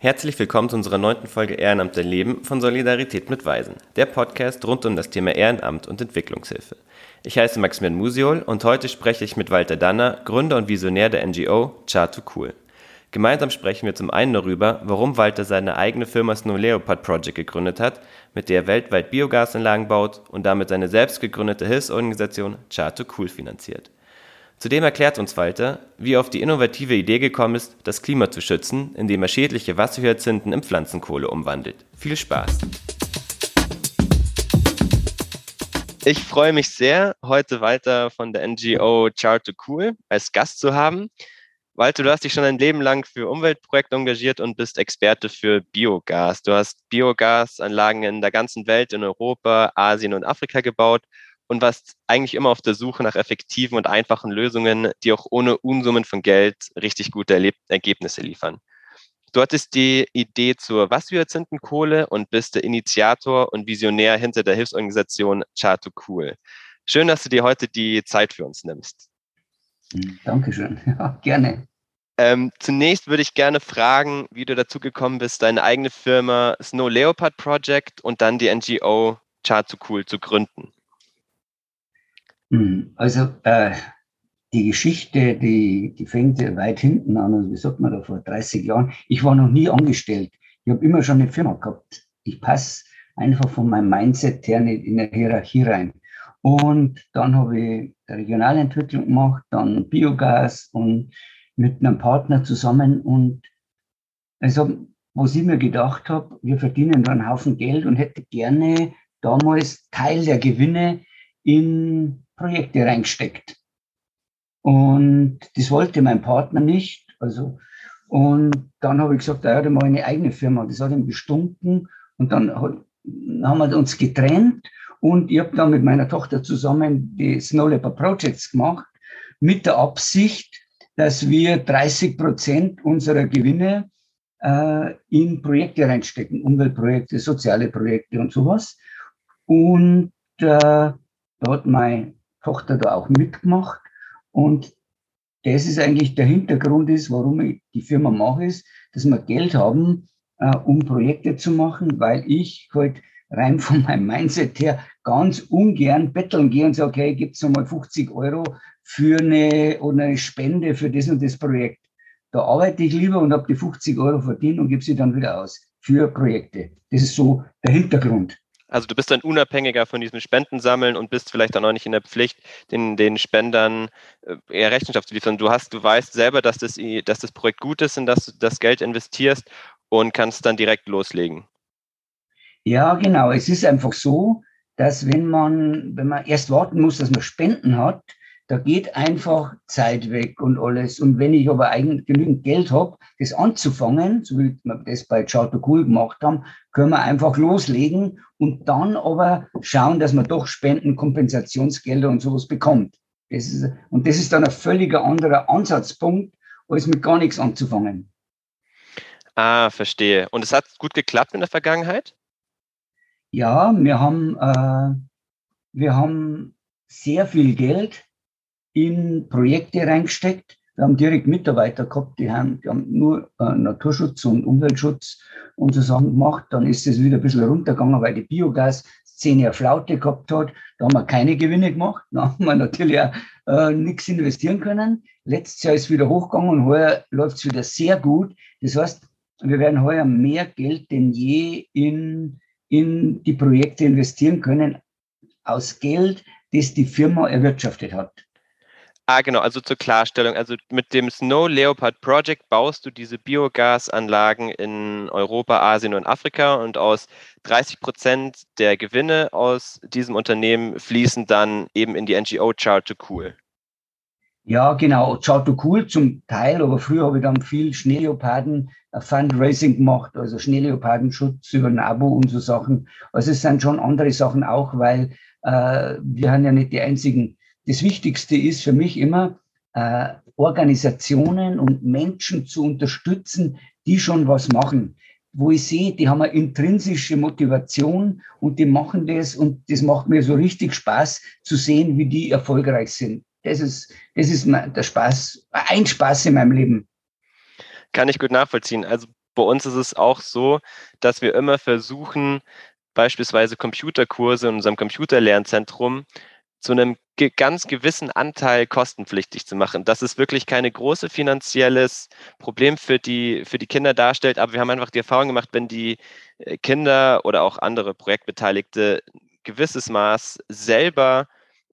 Herzlich willkommen zu unserer neunten Folge Ehrenamt der Leben von Solidarität mit Weisen, der Podcast rund um das Thema Ehrenamt und Entwicklungshilfe. Ich heiße Maximilian Musiol und heute spreche ich mit Walter Danner, Gründer und Visionär der NGO Char2 Cool. Gemeinsam sprechen wir zum einen darüber, warum Walter seine eigene Firma Snow Leopard Project gegründet hat, mit der er weltweit Biogasanlagen baut und damit seine selbst gegründete Hilfsorganisation Char2 Cool finanziert. Zudem erklärt uns Walter, wie er auf die innovative Idee gekommen ist, das Klima zu schützen, indem er schädliche Wasserhyazinthen in Pflanzenkohle umwandelt. Viel Spaß! Ich freue mich sehr, heute Walter von der NGO Char to Cool als Gast zu haben. Walter, du hast dich schon ein Leben lang für Umweltprojekte engagiert und bist Experte für Biogas. Du hast Biogasanlagen in der ganzen Welt, in Europa, Asien und Afrika gebaut und warst eigentlich immer auf der Suche nach effektiven und einfachen Lösungen, die auch ohne Unsummen von Geld richtig gute Erleb Ergebnisse liefern. Du hattest die Idee zur Wasserhyazinthenkohle und bist der Initiator und Visionär hinter der Hilfsorganisation Char2 Cool. Schön, dass du dir heute die Zeit für uns nimmst. Dankeschön. Ja, gerne. Ähm, zunächst würde ich gerne fragen, wie du dazu gekommen bist, deine eigene Firma Snow Leopard Project und dann die NGO Char2 Cool zu gründen. Hm, also äh, die Geschichte, die, die fängt weit hinten an, also wie sagt man da, vor 30 Jahren. Ich war noch nie angestellt. Ich habe immer schon eine Firma gehabt. Ich passe einfach von meinem Mindset her nicht in eine Hierarchie rein. Und dann habe ich Regionalentwicklung gemacht, dann Biogas und mit einem Partner zusammen. Und also, was ich mir gedacht habe, wir verdienen da einen Haufen Geld und hätte gerne damals Teil der Gewinne in Projekte reingesteckt. Und das wollte mein Partner nicht. Also, und dann habe ich gesagt, ja, dann ich eine eigene Firma. Das hat ihm gestunken. Und dann haben wir uns getrennt. Und ich habe dann mit meiner Tochter zusammen die Snow Leopard Projects gemacht, mit der Absicht, dass wir 30 Prozent unserer Gewinne äh, in Projekte reinstecken, Umweltprojekte, soziale Projekte und sowas. Und äh, da hat meine Tochter da auch mitgemacht. Und das ist eigentlich der Hintergrund ist, warum ich die Firma mache, ist, dass wir Geld haben, äh, um Projekte zu machen, weil ich halt rein von meinem Mindset her ganz ungern betteln gehe und sage, okay, gibt's nochmal 50 Euro für eine oder eine Spende für das und das Projekt. Da arbeite ich lieber und habe die 50 Euro verdient und gebe sie dann wieder aus für Projekte. Das ist so der Hintergrund. Also du bist dann unabhängiger von diesem Spendensammeln und bist vielleicht auch noch nicht in der Pflicht, den, den Spendern äh, eher Rechenschaft zu liefern. Du hast, du weißt selber, dass das, dass das Projekt gut ist und dass du das Geld investierst und kannst dann direkt loslegen. Ja, genau. Es ist einfach so, dass wenn man, wenn man erst warten muss, dass man Spenden hat, da geht einfach Zeit weg und alles. Und wenn ich aber eigentlich genügend Geld habe, das anzufangen, so wie wir das bei Charter Cool gemacht haben, können wir einfach loslegen und dann aber schauen, dass man doch Spenden, Kompensationsgelder und sowas bekommt. Das ist, und das ist dann ein völliger anderer Ansatzpunkt, als mit gar nichts anzufangen. Ah, verstehe. Und es hat gut geklappt in der Vergangenheit? Ja, wir haben, äh, wir haben sehr viel Geld in Projekte reingesteckt. Wir haben direkt Mitarbeiter gehabt, die haben, die haben nur äh, Naturschutz und Umweltschutz und so Sachen gemacht. Dann ist es wieder ein bisschen runtergegangen, weil die Biogas-Szene eine Flaute gehabt hat. Da haben wir keine Gewinne gemacht. Da haben wir natürlich auch äh, nichts investieren können. Letztes Jahr ist es wieder hochgegangen und heuer läuft es wieder sehr gut. Das heißt, wir werden heuer mehr Geld denn je in, in die Projekte investieren können, aus Geld, das die Firma erwirtschaftet hat. Ah, genau, also zur Klarstellung. Also mit dem Snow Leopard Project baust du diese Biogasanlagen in Europa, Asien und Afrika und aus 30 Prozent der Gewinne aus diesem Unternehmen fließen dann eben in die NGO Char to Cool. Ja, genau, Char to Cool zum Teil, aber früher habe ich dann viel Schneeleoparden äh, Fundraising gemacht, also Schneeleopardenschutz über ein Abo und so Sachen. Also es sind schon andere Sachen auch, weil äh, wir haben ja nicht die einzigen das Wichtigste ist für mich immer, äh, Organisationen und Menschen zu unterstützen, die schon was machen, wo ich sehe, die haben eine intrinsische Motivation und die machen das und das macht mir so richtig Spaß zu sehen, wie die erfolgreich sind. Das ist, das ist der Spaß, ein Spaß in meinem Leben. Kann ich gut nachvollziehen. Also bei uns ist es auch so, dass wir immer versuchen, beispielsweise Computerkurse in unserem Computerlernzentrum zu einem ganz gewissen Anteil kostenpflichtig zu machen, dass es wirklich keine große finanzielles Problem für die, für die Kinder darstellt. Aber wir haben einfach die Erfahrung gemacht, wenn die äh, Kinder oder auch andere Projektbeteiligte gewisses Maß selber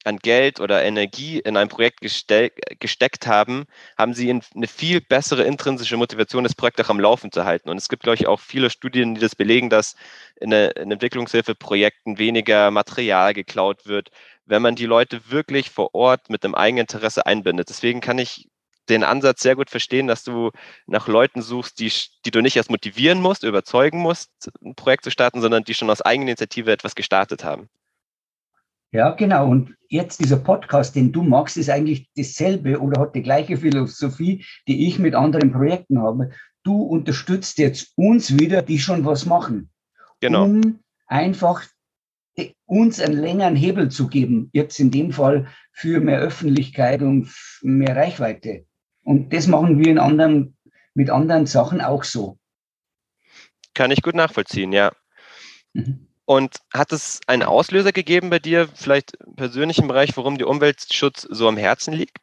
an Geld oder Energie in ein Projekt geste gesteckt haben, haben sie eine viel bessere intrinsische Motivation, das Projekt auch am Laufen zu halten. Und es gibt, glaube ich, auch viele Studien, die das belegen, dass in, in Entwicklungshilfeprojekten weniger Material geklaut wird, wenn man die Leute wirklich vor Ort mit einem Eigeninteresse einbindet. Deswegen kann ich den Ansatz sehr gut verstehen, dass du nach Leuten suchst, die, die du nicht erst motivieren musst, überzeugen musst, ein Projekt zu starten, sondern die schon aus eigener Initiative etwas gestartet haben. Ja, genau. Und jetzt dieser Podcast, den du magst, ist eigentlich dasselbe oder hat die gleiche Philosophie, die ich mit anderen Projekten habe. Du unterstützt jetzt uns wieder, die schon was machen. Genau. Um einfach uns einen längeren Hebel zu geben, jetzt in dem Fall für mehr Öffentlichkeit und mehr Reichweite. Und das machen wir in anderen, mit anderen Sachen auch so. Kann ich gut nachvollziehen, ja. Mhm. Und hat es einen Auslöser gegeben bei dir, vielleicht im persönlichen Bereich, warum dir Umweltschutz so am Herzen liegt?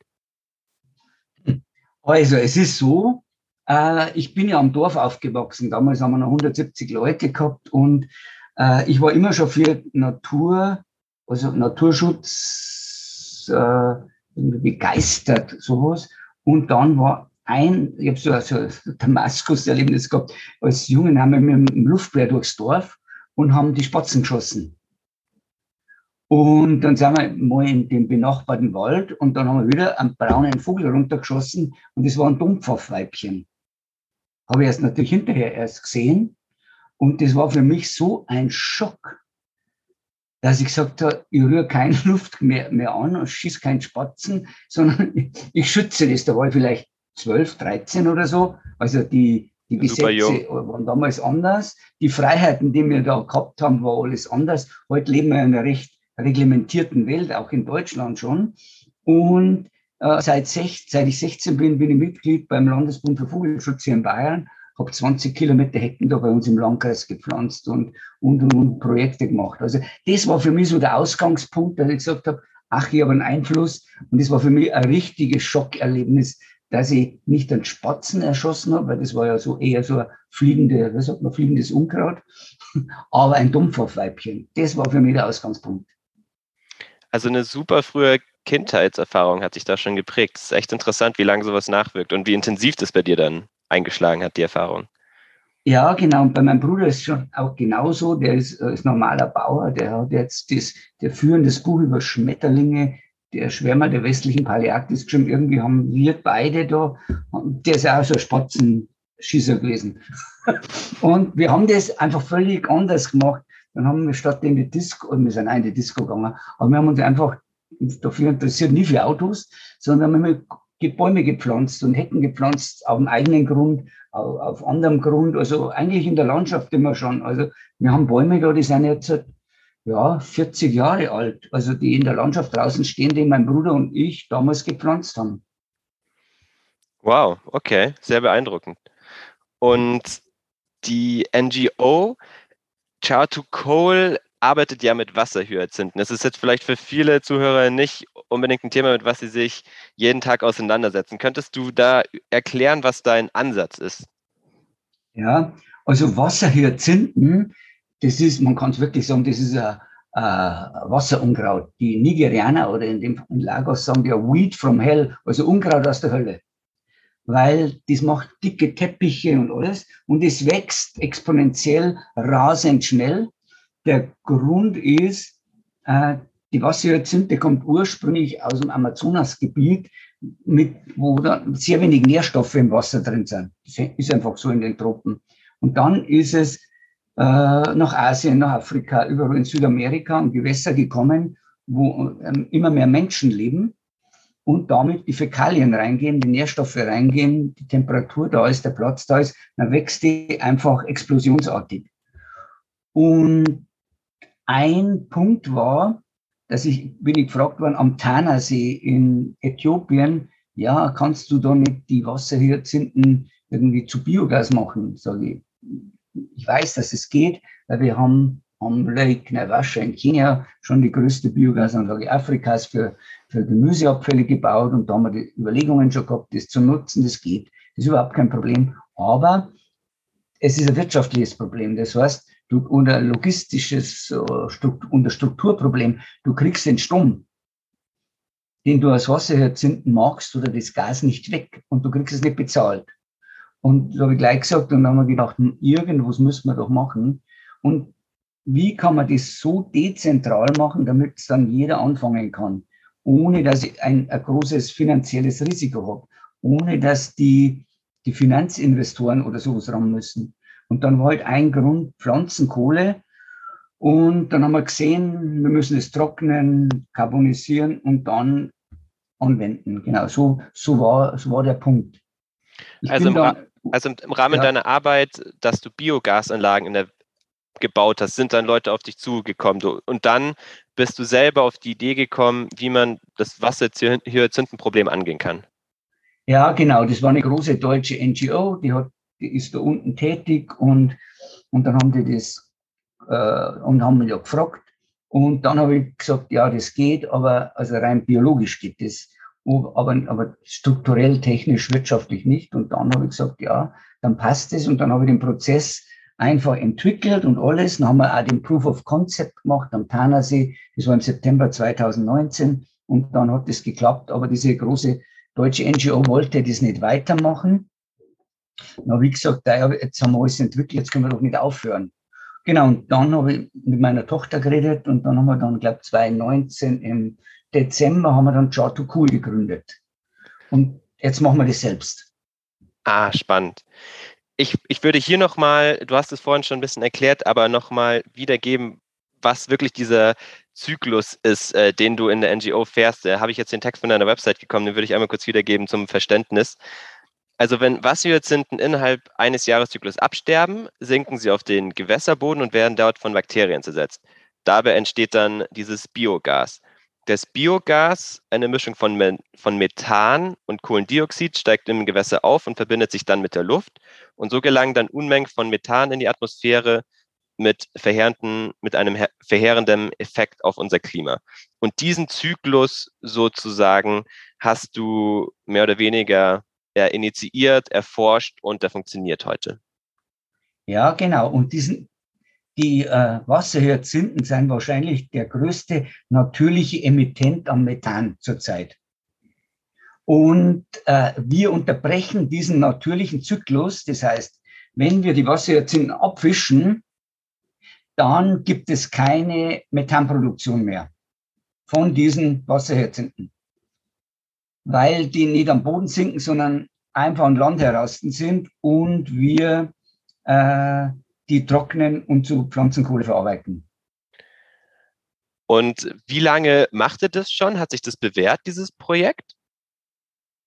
Also, es ist so, äh, ich bin ja am Dorf aufgewachsen. Damals haben wir noch 170 Leute gehabt und äh, ich war immer schon für Natur, also Naturschutz äh, begeistert, sowas. Und dann war ein, ich habe so also Damaskus-Erlebnis gehabt, als Jungen haben wir mit dem Luftwehr durchs Dorf und haben die Spatzen geschossen. Und dann sind wir mal in den benachbarten Wald und dann haben wir wieder einen braunen Vogel runtergeschossen und das war ein Dumpfhaufweibchen. Habe ich erst natürlich hinterher erst gesehen und das war für mich so ein Schock, dass ich gesagt habe, ich rühre keine Luft mehr, mehr an und schieße keinen Spatzen, sondern ich schütze das. Da war ich vielleicht 12, 13 oder so. Also die, die Gesetze waren damals anders. Die Freiheiten, die wir da gehabt haben, war alles anders. Heute leben wir in einer recht reglementierten Welt, auch in Deutschland schon. Und äh, seit, sech, seit ich 16 bin, bin ich Mitglied beim Landesbund für Vogelschutz hier in Bayern habe 20 Kilometer Hecken da bei uns im Landkreis gepflanzt und, und, und, und Projekte gemacht. Also das war für mich so der Ausgangspunkt, dass ich gesagt habe, ach, ich habe einen Einfluss. Und das war für mich ein richtiges Schockerlebnis, dass ich nicht einen Spatzen erschossen habe, weil das war ja so eher so ein fliegende, was sagt man, fliegendes Unkraut, aber ein Dumpfhaufweibchen. Das war für mich der Ausgangspunkt. Also eine super frühe Kindheitserfahrung hat sich da schon geprägt. Es ist echt interessant, wie lange sowas nachwirkt und wie intensiv das bei dir dann eingeschlagen hat, die Erfahrung. Ja, genau. Und bei meinem Bruder ist es schon auch genauso. Der ist, äh, ist normaler Bauer. Der hat jetzt das, der führendes Buch über Schmetterlinge, der Schwärmer der westlichen Paläarktis geschrieben. Irgendwie haben wir beide da, der ist ja auch so ein Spatzenschießer gewesen. und wir haben das einfach völlig anders gemacht. Dann haben wir statt in die Disco, wir sind auch in die Disco gegangen, aber wir haben uns einfach dafür interessiert, nie für Autos, sondern wir haben Bäume gepflanzt und Hecken gepflanzt auf dem eigenen Grund, auf, auf anderem Grund, also eigentlich in der Landschaft immer schon. Also wir haben Bäume da, die sind jetzt ja 40 Jahre alt, also die in der Landschaft draußen stehen, die mein Bruder und ich damals gepflanzt haben. Wow, okay, sehr beeindruckend. Und die NGO Char to Coal arbeitet ja mit Wasserhyazinthen. Das ist jetzt vielleicht für viele Zuhörer nicht unbedingt ein Thema, mit was sie sich jeden Tag auseinandersetzen. Könntest du da erklären, was dein Ansatz ist? Ja, also Wasserhyazinthen, das ist, man kann es wirklich sagen, das ist ein, ein Wasserunkraut. Die Nigerianer oder in dem in Lagos sagen ja Weed from Hell, also Unkraut aus der Hölle. Weil das macht dicke Teppiche und alles und es wächst exponentiell rasend schnell der Grund ist, äh, die Wasserhyazinthe kommt ursprünglich aus dem Amazonasgebiet, mit, wo da sehr wenig Nährstoffe im Wasser drin sind. Das ist einfach so in den Tropen. Und dann ist es äh, nach Asien, nach Afrika, überall in Südamerika und Gewässer gekommen, wo ähm, immer mehr Menschen leben und damit die Fäkalien reingehen, die Nährstoffe reingehen, die Temperatur da ist, der Platz da ist, dann wächst die einfach explosionsartig. Und ein Punkt war, dass ich, bin ich gefragt worden, am Tanasee in Äthiopien, ja, kannst du da nicht die Wasserhyazinthen irgendwie zu Biogas machen? Sage ich, ich weiß, dass es geht, weil wir haben am Lake Naivasha in Kenia schon die größte Biogasanlage Afrikas für, für Gemüseabfälle gebaut und da haben wir die Überlegungen schon gehabt, das zu nutzen, das geht. Das ist überhaupt kein Problem. Aber es ist ein wirtschaftliches Problem. Das heißt, du, unter logistisches und ein Strukturproblem, du kriegst den Strom, den du als Wasserhyazinthen magst oder das Gas nicht weg und du kriegst es nicht bezahlt. Und da habe ich gleich gesagt und dann haben wir gedacht, hm, irgendwas müssen wir doch machen. Und wie kann man das so dezentral machen, damit es dann jeder anfangen kann, ohne dass ich ein, ein großes finanzielles Risiko habe, ohne dass die, die Finanzinvestoren oder sowas ran müssen. Und dann war halt ein Grund Pflanzenkohle. Und dann haben wir gesehen, wir müssen es trocknen, carbonisieren und dann anwenden. Genau, so, so, war, so war der Punkt. also im, dann, also im Rahmen ja. deiner Arbeit, dass du Biogasanlagen in der gebaut hast, sind dann Leute auf dich zugekommen. Und dann bist du selber auf die Idee gekommen, wie man das Wasserhyazinthenproblem angehen kann. Ja, genau. Das war eine große deutsche NGO, die, hat, ist da unten tätig und, und dann haben die das äh, und haben mich ja gefragt. Und dann habe ich gesagt, ja, das geht, aber also rein biologisch geht das, aber, aber strukturell, technisch, wirtschaftlich nicht. Und dann habe ich gesagt, ja, dann passt es. Und dann habe ich den Prozess einfach entwickelt und alles. Dann haben wir auch den Proof of Concept gemacht am Tanasee. Das war im September 2019 und dann hat es geklappt. Aber diese große deutsche NGO wollte das nicht weitermachen. Na, wie gesagt, jetzt haben wir alles entwickelt, jetzt können wir doch nicht aufhören. Genau, und dann habe ich mit meiner Tochter geredet und dann haben wir dann, glaube ich, 2019 im Dezember haben wir dann Chart to Cool gegründet. Und jetzt machen wir das selbst. Ah, spannend ich, ich würde hier nochmal, du hast es vorhin schon ein bisschen erklärt, aber nochmal wiedergeben, was wirklich dieser Zyklus ist, äh, den du in der NGO fährst. Da habe ich jetzt den Text von deiner Website gekommen, den würde ich einmal kurz wiedergeben zum Verständnis. Also wenn Wasserhyazinthen innerhalb eines Jahreszyklus absterben, sinken sie auf den Gewässerboden und werden dort von Bakterien zersetzt. Dabei entsteht dann dieses Biogas. Das Biogas, eine Mischung von, von Methan und Kohlendioxid, steigt im Gewässer auf und verbindet sich dann mit der Luft. Und so gelangen dann Unmengen von Methan in die Atmosphäre mit, verheerenden, mit einem verheerenden Effekt auf unser Klima. Und diesen Zyklus sozusagen hast du mehr oder weniger ja, initiiert, erforscht und der funktioniert heute. Ja, genau. Und diesen, die äh, Wasserhyazinthen sind wahrscheinlich der größte natürliche Emittent an Methan zurzeit. Und äh, wir unterbrechen diesen natürlichen Zyklus. Das heißt, wenn wir die Wasserhyazinthen abwischen, dann gibt es keine Methanproduktion mehr von diesen Wasserhyazinthen, weil die nicht am Boden sinken, sondern einfach an Land heraus sind und wir äh, die trocknen und zu Pflanzenkohle verarbeiten. Und wie lange macht ihr das schon? Hat sich das bewährt, dieses Projekt?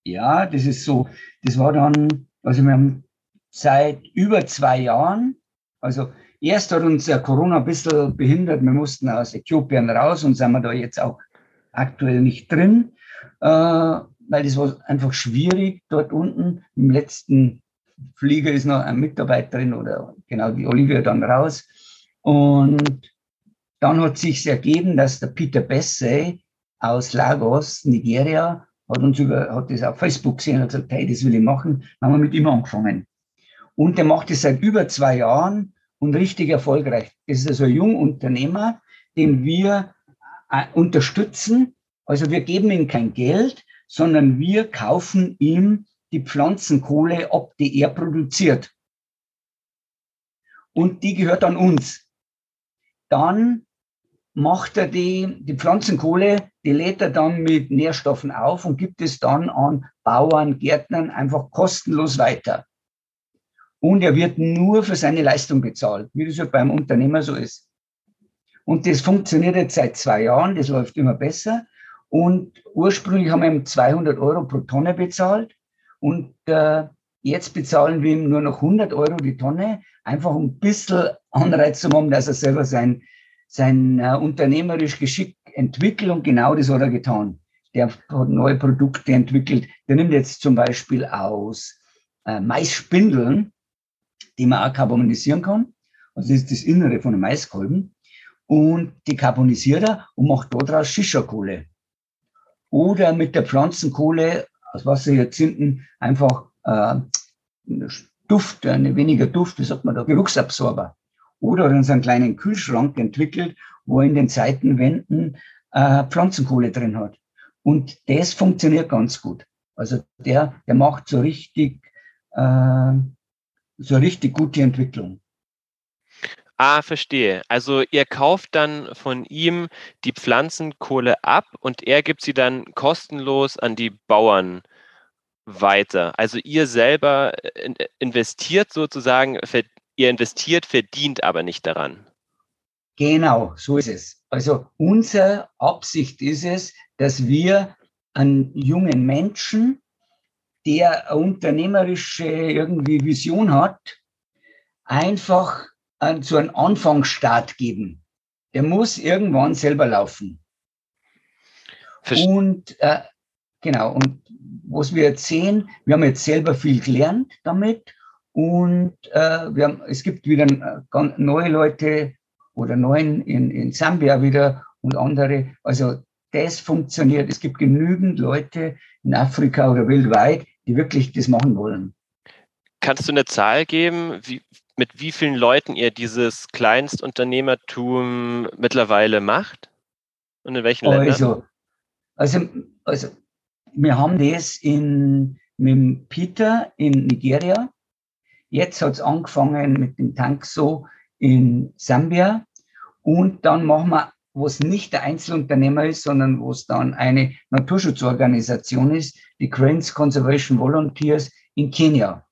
Ja, das ist so. Das war dann, also wir haben seit über zwei Jahren, also erst hat uns ja Corona ein bisschen behindert. Wir mussten aus Äthiopien raus und sind wir da jetzt auch aktuell nicht drin, weil das war einfach schwierig dort unten. Im letzten Flieger ist noch eine Mitarbeiterin oder genau die Olivia dann raus. Und dann hat sich ergeben, dass der Peter Bessay aus Lagos, Nigeria, hat uns über, hat das auf Facebook gesehen und gesagt, hey, das will ich machen. Dann haben wir mit ihm angefangen. Und der macht das seit über zwei Jahren und richtig erfolgreich. Das ist also ein Jungunternehmer, den wir äh, unterstützen. Also wir geben ihm kein Geld, sondern wir kaufen ihm die Pflanzenkohle ab, die er produziert. Und die gehört an uns. Dann macht er die, die Pflanzenkohle, die lädt er dann mit Nährstoffen auf und gibt es dann an Bauern, Gärtnern einfach kostenlos weiter. Und er wird nur für seine Leistung bezahlt, wie das ja beim Unternehmer so ist. Und das funktioniert jetzt seit zwei Jahren, das läuft immer besser. Und ursprünglich haben wir ihm 200 Euro pro Tonne bezahlt. Und äh, jetzt bezahlen wir ihm nur noch 100 Euro die Tonne, einfach um ein bisschen Anreiz zu haben, dass er selber sein, sein äh, unternehmerisch Geschick entwickelt. Und genau das hat er getan. Der hat neue Produkte entwickelt. Der nimmt jetzt zum Beispiel aus äh, Maisspindeln, die man auch carbonisieren kann. Also das ist das Innere von einem Maiskolben. Und die carbonisiert er und macht daraus Shisha-Kohle. Oder mit der Pflanzenkohle aus Wasserhyazinthen einfach äh, Duft, eine weniger Duft, wie sagt man da, Geruchsabsorber. Oder in so einen kleinen Kühlschrank entwickelt, wo in den Seitenwänden äh, Pflanzenkohle drin hat. Und das funktioniert ganz gut. Also der, der macht so richtig, äh, so richtig gute Entwicklung. Ah, verstehe. Also ihr kauft dann von ihm die Pflanzenkohle ab und er gibt sie dann kostenlos an die Bauern weiter. Also ihr selber äh, investiert sozusagen, ihr investiert, verdient aber nicht daran. Genau, so ist es. Also unsere Absicht ist es, dass wir einen jungen Menschen, der eine unternehmerische irgendwie Vision hat, einfach so einen Anfangsstart geben. Der muss irgendwann selber laufen. Verst und äh, genau, und was wir jetzt sehen, wir haben jetzt selber viel gelernt damit und äh, wir haben, es gibt wieder äh, neue Leute oder neuen in, in Sambia wieder und andere. Also das funktioniert. Es gibt genügend Leute in Afrika oder weltweit, die wirklich das machen wollen. Kannst du eine Zahl geben, wie, mit wie vielen Leuten ihr dieses Kleinstunternehmertum mittlerweile macht? Und in welchen Ländern? Also, also, also wir haben das in, mit Peter in Nigeria. Jetzt hat es angefangen mit dem Tank so in Sambia. Und dann machen wir, wo es nicht der Einzelunternehmer ist, sondern wo es dann eine Naturschutzorganisation ist, die Cranes Conservation Volunteers in Kenia.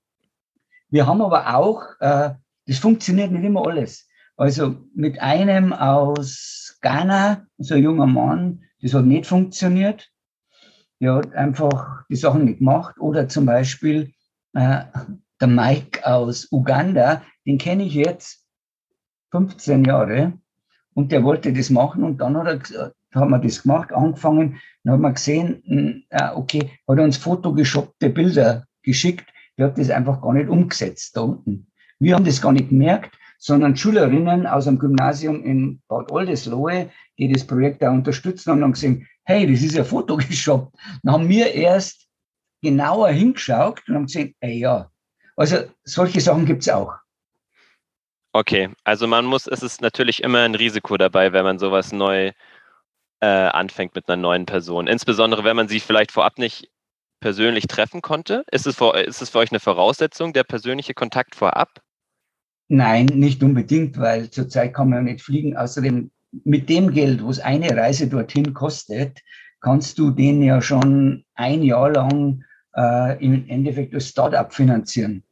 Wir haben aber auch, äh, das funktioniert nicht immer alles. Also mit einem aus Ghana, so ein junger Mann, das hat nicht funktioniert. Der hat einfach die Sachen nicht gemacht. Oder zum Beispiel äh, der Mike aus Uganda, den kenne ich jetzt 15 Jahre und der wollte das machen und dann hat er gesagt, haben wir das gemacht, angefangen, dann haben wir gesehen, hm, okay, hat er uns fotogeshoppte Bilder geschickt, der hat das einfach gar nicht umgesetzt da unten. Wir haben das gar nicht gemerkt, sondern Schülerinnen aus dem Gymnasium in Bad Oldesloe, die das Projekt da unterstützen, haben dann gesehen, hey, das ist ja fotogeshoppt. Dann haben wir erst genauer hingeschaut und haben gesehen, ey ja, also solche Sachen gibt's auch. Okay, also man muss, es ist natürlich immer ein Risiko dabei, wenn man sowas neu äh, anfängt mit einer neuen Person. Insbesondere, wenn man sie vielleicht vorab nicht persönlich treffen konnte. Ist es, für, ist es für euch eine Voraussetzung, der persönliche Kontakt vorab? Nein, nicht unbedingt, weil zurzeit kann man ja nicht fliegen. Außerdem mit dem Geld, was eine Reise dorthin kostet, kannst du den ja schon ein Jahr lang äh, im Endeffekt als Startup finanzieren.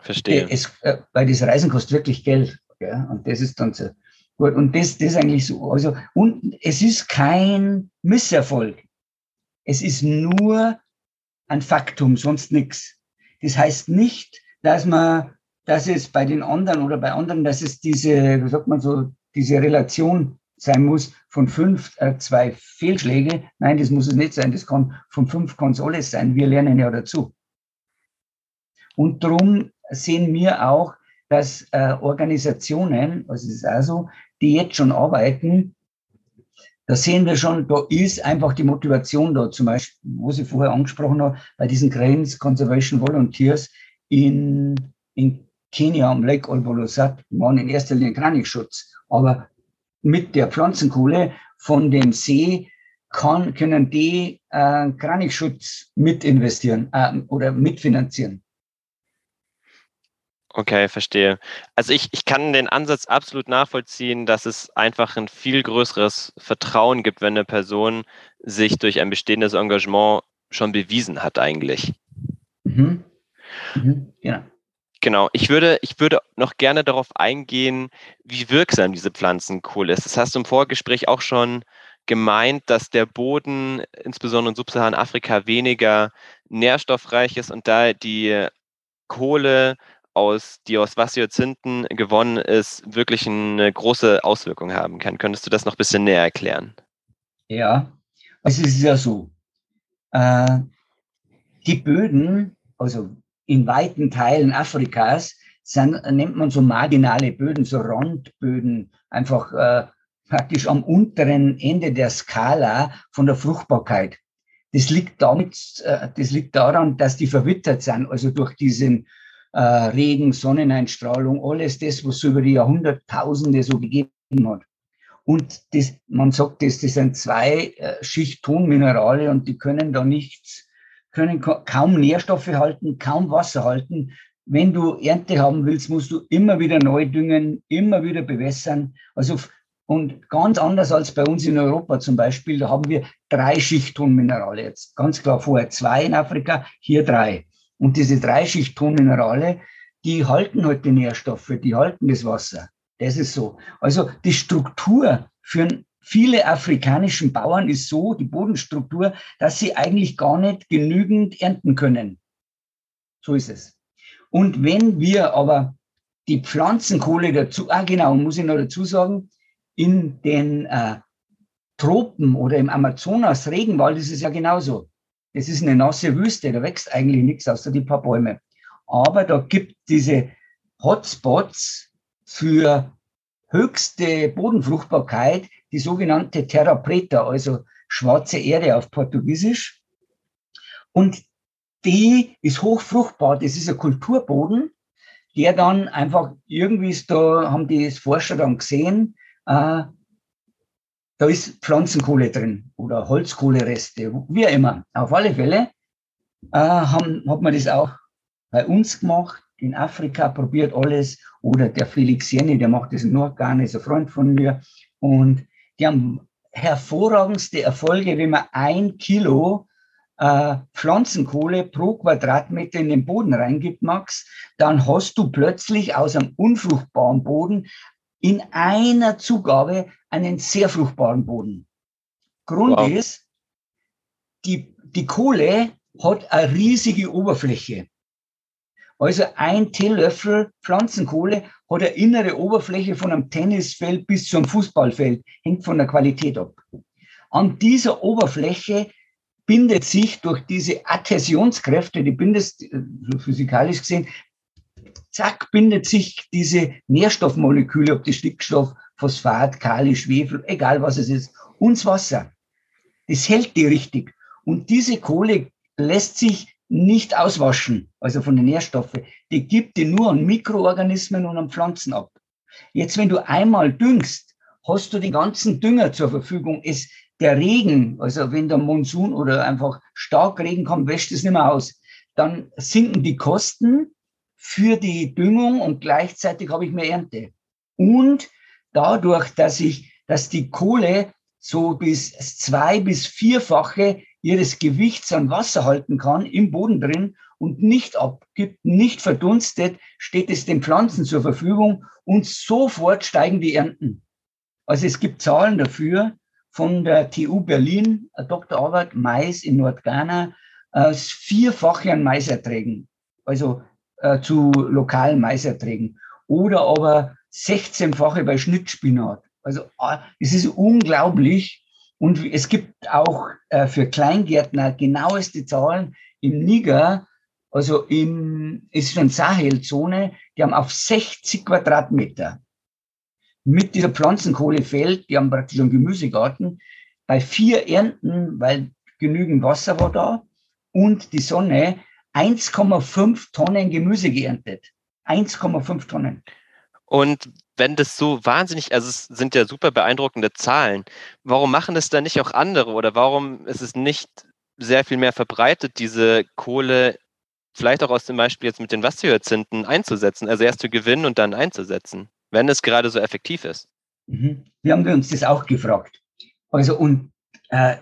Verstehe. Es, äh, weil das Reisen kostet wirklich Geld. Ja? Und das ist dann so. Gut, und das, das ist eigentlich so. Also, und es ist kein Misserfolg. Es ist nur ein Faktum, sonst nichts. Das heißt nicht, dass man, dass es bei den anderen oder bei anderen, dass es diese, wie sagt man so, diese Relation sein muss von fünf, äh, zwei Fehlschläge. Nein, das muss es nicht sein. Das kann von fünf kann es alles sein. Wir lernen ja dazu. Und darum sehen wir auch, dass äh, Organisationen, also es ist also, die jetzt schon arbeiten, da sehen wir schon, da ist einfach die Motivation da, zum Beispiel, wo Sie vorher angesprochen haben, bei diesen Cranes Conservation Volunteers in, in Kenia am Lake Olbolosat waren in erster Linie Kranichschutz. Aber mit der Pflanzenkohle von dem See kann, können die äh, Kranichschutz mit investieren äh, oder mitfinanzieren. Okay, verstehe. Also ich, ich kann den Ansatz absolut nachvollziehen, dass es einfach ein viel größeres Vertrauen gibt, wenn eine Person sich durch ein bestehendes Engagement schon bewiesen hat eigentlich. Mhm. Mhm. Ja. Genau. Ich würde, ich würde noch gerne darauf eingehen, wie wirksam diese Pflanzenkohle ist. Das hast du im Vorgespräch auch schon gemeint, dass der Boden, insbesondere in Subsaharan-Afrika, weniger nährstoffreich ist und da die Kohle aus, die aus Vassiozinten gewonnen ist, wirklich eine große Auswirkung haben kann. Könntest du das noch ein bisschen näher erklären? Ja, es ist ja so, äh, die Böden, also in weiten Teilen Afrikas sind, nennt man so marginale Böden, so Randböden, einfach äh, praktisch am unteren Ende der Skala von der Fruchtbarkeit. Das liegt damit, äh, das liegt daran, dass die verwittert sind, also durch diesen äh, Regen, Sonneneinstrahlung, alles das, was es über die Jahrhunderttausende so gegeben hat. Und das, man sagt, das, das sind zwei äh, Schicht-Tonminerale und die können da nichts, können kaum Nährstoffe halten, kaum Wasser halten. Wenn du Ernte haben willst, musst du immer wieder neu düngen, immer wieder bewässern. Also, und ganz anders als bei uns in Europa zum Beispiel, da haben wir drei Schichttonminerale jetzt. Ganz klar vorher zwei in Afrika, hier drei. Und diese drei Schichttonminerale, die halten halt die Nährstoffe, die halten das Wasser. Das ist so. Also die Struktur für viele afrikanischen Bauern ist so, die Bodenstruktur, dass sie eigentlich gar nicht genügend ernten können. So ist es. Und wenn wir aber die Pflanzenkohle dazu, ah genau, muss ich noch dazu sagen, in den äh, Tropen oder im Amazonas Regenwald ist es ja genauso. Es ist eine nasse Wüste, da wächst eigentlich nichts außer die paar Bäume. Aber da gibt diese Hotspots für höchste Bodenfruchtbarkeit, die sogenannte Terra Preta, also schwarze Erde auf Portugiesisch. Und die ist hochfruchtbar. Das ist ein Kulturboden, der dann einfach irgendwie ist da, haben die Forscher dann gesehen, äh, da ist Pflanzenkohle drin oder Holzkohlereste, wie immer. Auf alle Fälle äh, haben, hat man das auch bei uns gemacht, in Afrika, probiert alles. Oder der Felix Jenny, der macht das gar nicht, ist ein Freund von mir. Und die haben hervorragendste Erfolge, wenn man ein Kilo äh, Pflanzenkohle pro Quadratmeter in den Boden reingibt, Max, dann hast du plötzlich aus einem unfruchtbaren Boden in einer Zugabe einen sehr fruchtbaren Boden. Grund wow. ist, die, die Kohle hat eine riesige Oberfläche. Also ein Teelöffel Pflanzenkohle hat eine innere Oberfläche von einem Tennisfeld bis zum Fußballfeld, hängt von der Qualität ab. An dieser Oberfläche bindet sich durch diese Adhäsionskräfte, die bindest, äh, physikalisch gesehen, zack, bindet sich diese Nährstoffmoleküle, ob die Stickstoff, Phosphat, Kali, Schwefel, egal was es ist, uns Wasser. Das hält die richtig. Und diese Kohle lässt sich nicht auswaschen, also von den Nährstoffen. Die gibt die nur an Mikroorganismen und an Pflanzen ab. Jetzt, wenn du einmal düngst, hast du den ganzen Dünger zur Verfügung. Es, der Regen, also wenn der Monsun oder einfach stark Regen kommt, wäscht es nicht mehr aus. Dann sinken die Kosten für die Düngung und gleichzeitig habe ich mehr Ernte. Und dadurch, dass ich, dass die Kohle so bis zwei bis vierfache ihres Gewichts an Wasser halten kann im Boden drin und nicht abgibt, nicht verdunstet, steht es den Pflanzen zur Verfügung und sofort steigen die Ernten. Also es gibt Zahlen dafür von der TU Berlin, Doktorarbeit Mais in Nordghana, äh, vierfache an Maiserträgen. Also äh, zu lokalen Maiserträgen. Oder aber 16-fache bei Schnittspinat. Also ah, es ist unglaublich. Und es gibt auch äh, für Kleingärtner genaueste Zahlen im Niger, also im, ist schon Sahelzone, die haben auf 60 Quadratmeter mit dieser Pflanzenkohlefeld, die haben praktisch einen Gemüsegarten, bei vier Ernten, weil genügend Wasser war da und die Sonne, 1,5 Tonnen Gemüse geerntet. 1,5 Tonnen. Und wenn das so wahnsinnig, also es sind ja super beeindruckende Zahlen, warum machen das dann nicht auch andere oder warum ist es nicht sehr viel mehr verbreitet, diese Kohle vielleicht auch aus dem Beispiel jetzt mit den Wasserhyazinthen einzusetzen, also erst zu gewinnen und dann einzusetzen, wenn es gerade so effektiv ist? Mhm. Wir haben uns das auch gefragt. Also und äh,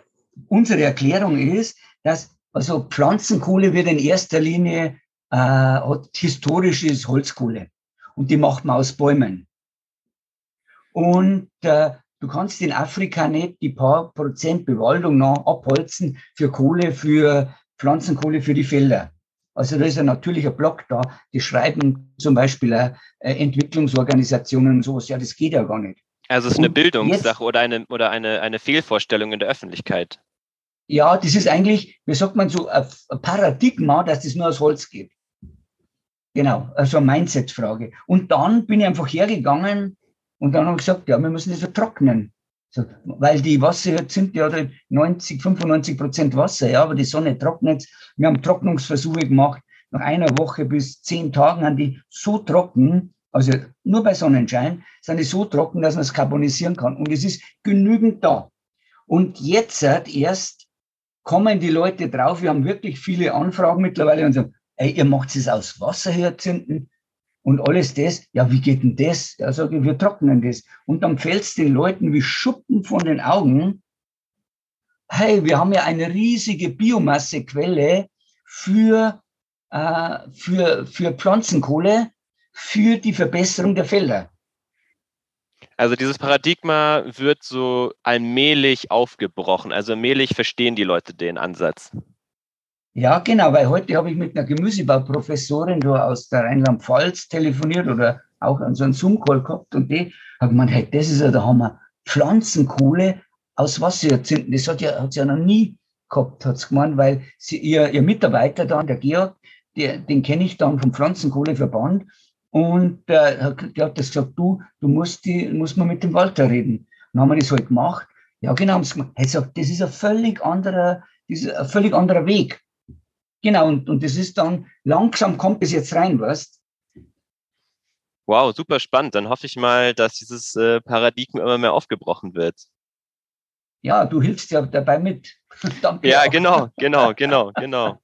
unsere Erklärung ist, dass also Pflanzenkohle wird in erster Linie äh, hat historisches Holzkohle und die macht man aus Bäumen. Und äh, du kannst in Afrika nicht die paar Prozent Bewaldung noch abholzen für Kohle, für Pflanzenkohle für die Felder. Also da ist ein natürlicher Block da. Die schreiben zum Beispiel äh, Entwicklungsorganisationen und sowas. Ja, das geht ja gar nicht. Also es ist eine Bildungssache oder eine oder eine, eine Fehlvorstellung in der Öffentlichkeit. Ja, das ist eigentlich, wie sagt man so, ein Paradigma, dass das nur aus Holz geht. Genau, also eine Mindset-Frage. Und dann bin ich einfach hergegangen und dann habe ich gesagt, ja, wir müssen das vertrocknen. So, weil die Wasser jetzt sind ja 90, 95 Prozent Wasser, ja, aber die Sonne trocknet. Wir haben Trocknungsversuche gemacht. Nach einer Woche bis zehn Tagen haben die so trocken, also nur bei Sonnenschein, sind die so trocken, dass man es carbonisieren kann. Und es ist genügend da. Und jetzt erst kommen die Leute drauf. Wir haben wirklich viele Anfragen mittlerweile und sagen, ey, ihr macht es aus Wasserhyazinthen und alles das. Ja, wie geht denn das? Ja, sage ich, wir trocknen das. Und dann fällt es den Leuten wie Schuppen von den Augen. Hey, wir haben ja eine riesige Biomassequelle für, äh, für, für Pflanzenkohle, für die Verbesserung der Felder. Also dieses Paradigma wird so allmählich aufgebrochen. Also allmählich verstehen die Leute den Ansatz. Ja, genau, weil heute habe ich mit einer Gemüsebauprofessorin aus der Rheinland-Pfalz telefoniert oder auch an so einem Zoom-Call gehabt und die hat gemeint, hey, das ist ja der Hammer. Pflanzenkohle aus Wasserhyazinthen, das hat, ja, hat sie ja noch nie gehabt, hat sie gemeint, weil sie, ihr, ihr Mitarbeiter dann, der Georg, der, den kenne ich dann vom Pflanzenkohleverband und äh, der hat das gesagt, du, du musst, die, musst mal mit dem Walter reden. Dann haben wir das halt gemacht. Ja, genau, haben gemacht. Er sagt, das ist ein völlig anderer, das ist ein völlig anderer Weg. Genau, und, und das ist dann, langsam kommt es jetzt rein, weißt Wow, super spannend. Dann hoffe ich mal, dass dieses äh, Paradigma immer mehr aufgebrochen wird. Ja, du hilfst ja dabei mit. Ja, auch. genau, genau, genau, genau.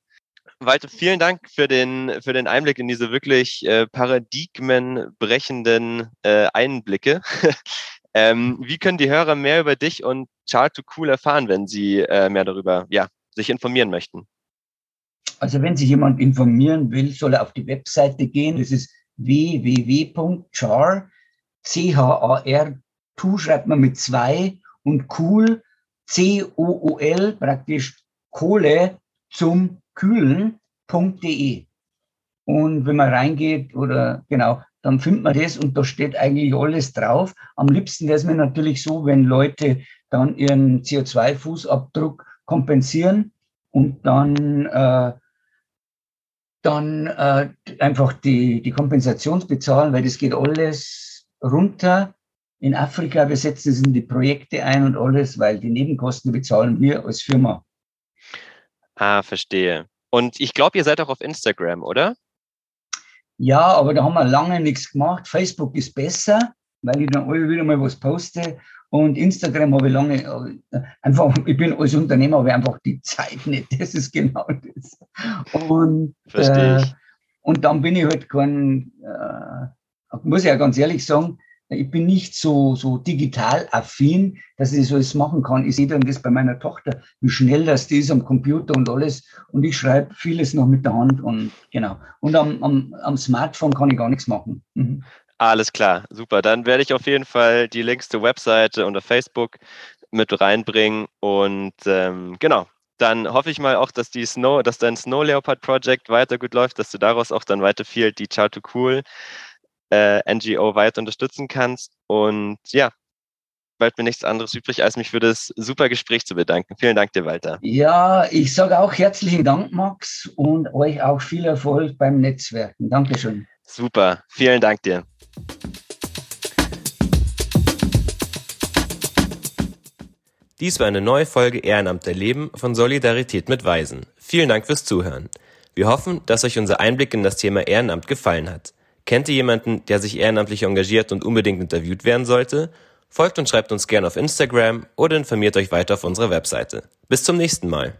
Walter, vielen Dank für den, für den Einblick in diese wirklich äh, paradigmenbrechenden äh, Einblicke. ähm, wie können die Hörer mehr über dich und Chart to Cool erfahren, wenn sie äh, mehr darüber ja, sich informieren möchten? Also wenn sich jemand informieren will, soll er auf die Webseite gehen. Das ist www.char, C-H-A-R, Tu schreibt man mit zwei und cool, C-O-O-L, praktisch Kohle zum Kühlen.de. Und wenn man reingeht oder genau, dann findet man das und da steht eigentlich alles drauf. Am liebsten wäre es mir natürlich so, wenn Leute dann ihren CO2-Fußabdruck kompensieren und dann äh, dann äh, einfach die, die Kompensation bezahlen, weil das geht alles runter. In Afrika, wir setzen es in die Projekte ein und alles, weil die Nebenkosten bezahlen wir als Firma. Ah, verstehe. Und ich glaube, ihr seid auch auf Instagram, oder? Ja, aber da haben wir lange nichts gemacht. Facebook ist besser, weil ich dann alle wieder mal was poste. Und Instagram habe ich lange, äh, einfach, ich bin als Unternehmer, habe ich einfach die Zeit nicht. Das ist genau das. Und, Verstehe ich. Äh, und dann bin ich halt kein, äh, muss ich ja ganz ehrlich sagen, ich bin nicht so, so digital affin, dass ich so alles machen kann. Ich sehe dann das bei meiner Tochter, wie schnell das ist am Computer und alles. Und ich schreibe vieles noch mit der Hand und genau. Und am, am, am Smartphone kann ich gar nichts machen. Mhm. Alles klar, super. Dann werde ich auf jeden Fall die Links zur Webseite und auf Facebook mit reinbringen. Und ähm, genau, dann hoffe ich mal auch, dass die Snow, dass dein Snow Leopard Project weiter gut läuft, dass du daraus auch dann weiter viel die Chart to Cool äh, NGO weiter unterstützen kannst. Und ja, bleibt mir nichts anderes übrig, als mich für das super Gespräch zu bedanken. Vielen Dank dir, Walter. Ja, ich sage auch herzlichen Dank, Max, und euch auch viel Erfolg beim Netzwerken. Dankeschön. Super, vielen Dank dir. Dies war eine neue Folge Ehrenamt erleben von Solidarität mit Weisen. Vielen Dank fürs Zuhören. Wir hoffen, dass euch unser Einblick in das Thema Ehrenamt gefallen hat. Kennt ihr jemanden, der sich ehrenamtlich engagiert und unbedingt interviewt werden sollte? Folgt und schreibt uns gerne auf Instagram oder informiert euch weiter auf unserer Webseite. Bis zum nächsten Mal.